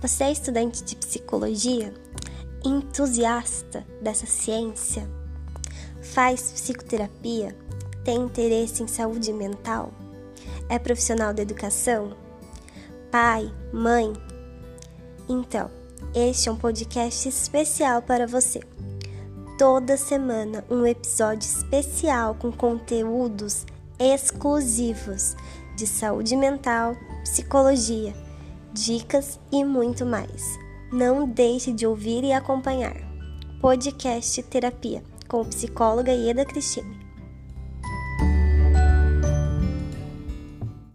Você é estudante de psicologia? Entusiasta dessa ciência? Faz psicoterapia? Tem interesse em saúde mental? É profissional da educação? Pai, mãe? Então, este é um podcast especial para você. Toda semana, um episódio especial com conteúdos exclusivos de saúde mental, psicologia dicas e muito mais. Não deixe de ouvir e acompanhar. Podcast Terapia com psicóloga Ieda Cristine.